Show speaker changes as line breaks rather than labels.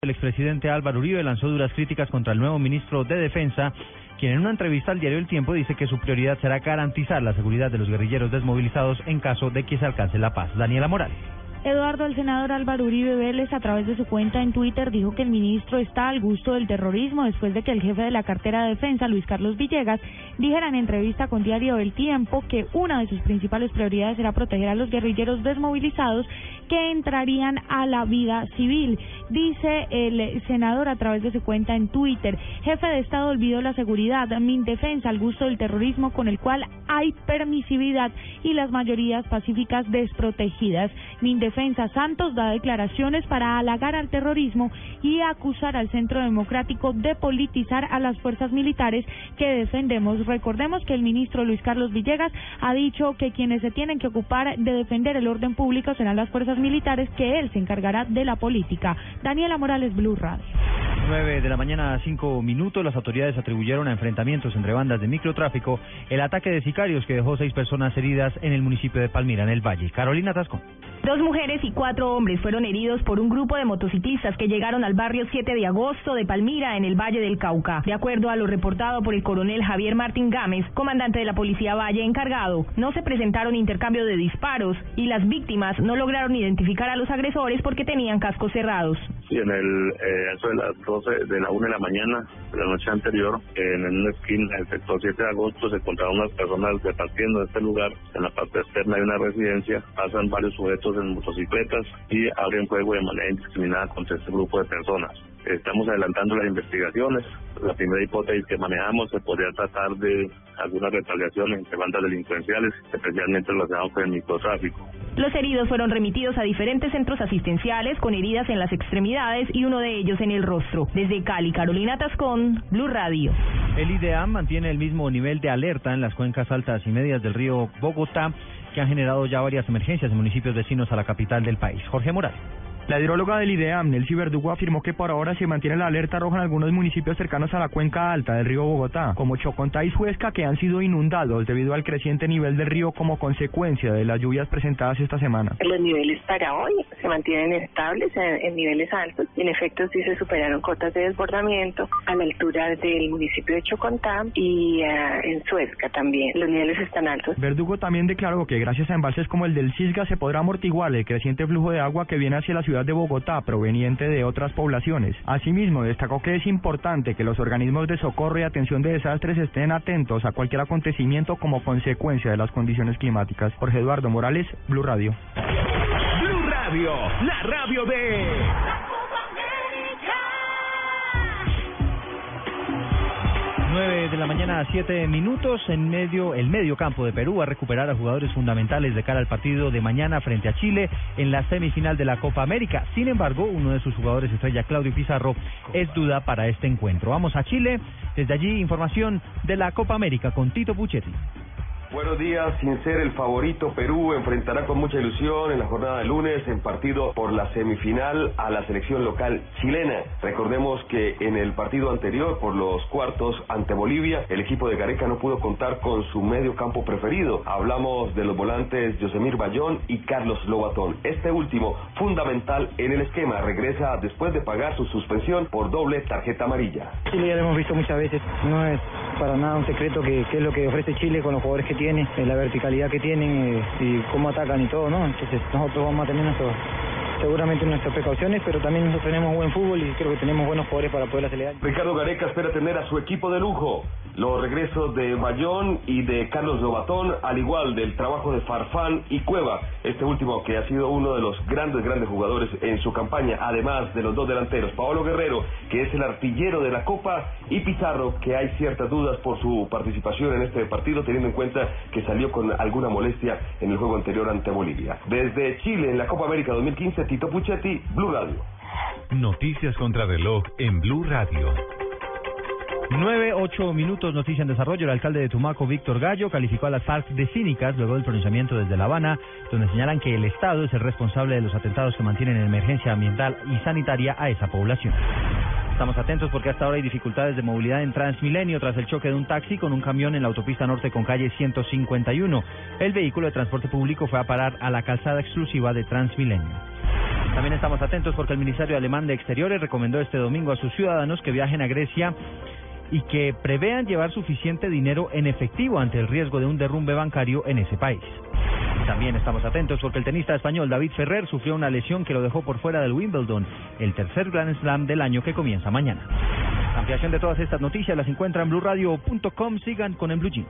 El expresidente Álvaro Uribe lanzó duras críticas contra el nuevo ministro de Defensa, quien en una entrevista al diario El Tiempo dice que su prioridad será garantizar la seguridad de los guerrilleros desmovilizados en caso de que se alcance la paz. Daniela Morales.
Eduardo, el senador Álvaro Uribe Vélez, a través de su cuenta en Twitter, dijo que el ministro está al gusto del terrorismo después de que el jefe de la cartera de defensa, Luis Carlos Villegas, dijera en entrevista con Diario El Tiempo que una de sus principales prioridades era proteger a los guerrilleros desmovilizados que entrarían a la vida civil. Dice el senador a través de su cuenta en Twitter, jefe de Estado olvidó la seguridad, mi defensa al gusto del terrorismo con el cual hay permisividad y las mayorías pacíficas desprotegidas. Mi Defensa Santos da declaraciones para halagar al terrorismo y acusar al Centro Democrático de politizar a las fuerzas militares que defendemos. Recordemos que el ministro Luis Carlos Villegas ha dicho que quienes se tienen que ocupar de defender el orden público serán las fuerzas militares, que él se encargará de la política. Daniela Morales, Blue Radio.
9 de la mañana a 5 minutos, las autoridades atribuyeron a enfrentamientos entre bandas de microtráfico el ataque de sicarios que dejó seis personas heridas en el municipio de Palmira, en el Valle. Carolina Tascón.
Dos mujeres y cuatro hombres fueron heridos por un grupo de motociclistas que llegaron al barrio 7 de agosto de Palmira, en el Valle del Cauca. De acuerdo a lo reportado por el coronel Javier Martín Gámez, comandante de la Policía Valle encargado, no se presentaron intercambio de disparos y las víctimas no lograron identificar a los agresores porque tenían cascos cerrados.
Sí, en el, eh, eso de las 12, de la 1 de la mañana de la noche anterior, en una esquina del sector 7 de agosto, se encontraron unas personas repartiendo en este lugar. En la parte externa hay una residencia, pasan varios sujetos en motocicletas y abren fuego de manera indiscriminada contra este grupo de personas. Estamos adelantando las investigaciones. La primera hipótesis que manejamos se podría tratar de algunas retaliaciones entre bandas delincuenciales, especialmente relacionadas con el microtráfico.
Los heridos fueron remitidos a diferentes centros asistenciales con heridas en las extremidades y uno de ellos en el rostro. Desde Cali, Carolina Tascón, Blue Radio.
El IDEAM mantiene el mismo nivel de alerta en las cuencas altas y medias del río Bogotá que han generado ya varias emergencias en municipios vecinos a la capital del país. Jorge Morales.
La hidróloga del IDEAM, Nelcy Verdugo, afirmó que por ahora se mantiene la alerta roja en algunos municipios cercanos a la cuenca alta del río Bogotá, como Chocontá y Suezca, que han sido inundados debido al creciente nivel del río como consecuencia de las lluvias presentadas esta semana.
Los niveles para hoy se mantienen estables en, niveles altos en efecto sí se superaron cotas de desbordamiento a la altura del municipio de Chocontá y uh, en Suezca también. Los niveles están altos.
Verdugo también declaró que gracias a embalses como el del Cisga se podrá amortiguar el creciente flujo de agua que viene hacia la ciudad de Bogotá proveniente de otras poblaciones. Asimismo, destacó que es importante que los organismos de socorro y atención de desastres estén atentos a cualquier acontecimiento como consecuencia de las condiciones climáticas. Jorge Eduardo Morales, Blue Radio.
Blue Radio, la radio de...
9 de la mañana a 7 minutos en medio el medio campo de Perú a recuperar a jugadores fundamentales de cara al partido de mañana frente a Chile en la semifinal de la Copa América. Sin embargo, uno de sus jugadores estrella Claudio Pizarro es duda para este encuentro. Vamos a Chile, desde allí información de la Copa América con Tito Puchetti.
Buenos días, sin ser el favorito, Perú enfrentará con mucha ilusión en la jornada de lunes en partido por la semifinal a la selección local chilena. Recordemos que en el partido anterior por los cuartos ante Bolivia, el equipo de Gareca no pudo contar con su medio campo preferido. Hablamos de los volantes Yosemir Bayón y Carlos Lobatón. Este último, fundamental en el esquema, regresa después de pagar su suspensión por doble tarjeta amarilla.
Chile ya lo hemos visto muchas veces, no es para nada un secreto que, es lo que ofrece Chile con los jugadores que tiene, eh, la verticalidad que tienen eh, y cómo atacan y todo, ¿no? Entonces nosotros vamos a tener nuestro, seguramente nuestras precauciones, pero también nosotros tenemos buen fútbol y creo que tenemos buenos jugadores para poder acelerar.
Ricardo Gareca espera tener a su equipo de lujo los regresos de Bayón y de Carlos Lobatón, al igual del trabajo de Farfán y Cueva, este último que ha sido uno de los grandes, grandes jugadores en su campaña, además de los dos delanteros, Paolo Guerrero, que es el artillero de la Copa, y Pizarro, que hay ciertas dudas por su participación en este partido, teniendo en cuenta que salió con alguna molestia en el juego anterior ante Bolivia. Desde Chile, en la Copa América 2015, Tito Puchetti, Blue Radio.
Noticias contra reloj en Blue Radio.
9, 8 minutos, noticia en desarrollo. El alcalde de Tumaco, Víctor Gallo, calificó a las FARC de cínicas luego del pronunciamiento desde La Habana, donde señalan que el Estado es el responsable de los atentados que mantienen en emergencia ambiental y sanitaria a esa población. Estamos atentos porque hasta ahora hay dificultades de movilidad en Transmilenio tras el choque de un taxi con un camión en la autopista norte con calle 151. El vehículo de transporte público fue a parar a la calzada exclusiva de Transmilenio. También estamos atentos porque el Ministerio Alemán de Exteriores recomendó este domingo a sus ciudadanos que viajen a Grecia y que prevean llevar suficiente dinero en efectivo ante el riesgo de un derrumbe bancario en ese país. También estamos atentos porque el tenista español David Ferrer sufrió una lesión que lo dejó por fuera del Wimbledon, el tercer Grand Slam del año que comienza mañana. Ampliación de todas estas noticias las encuentran en blueradio.com. Sigan con el Blue Jeans.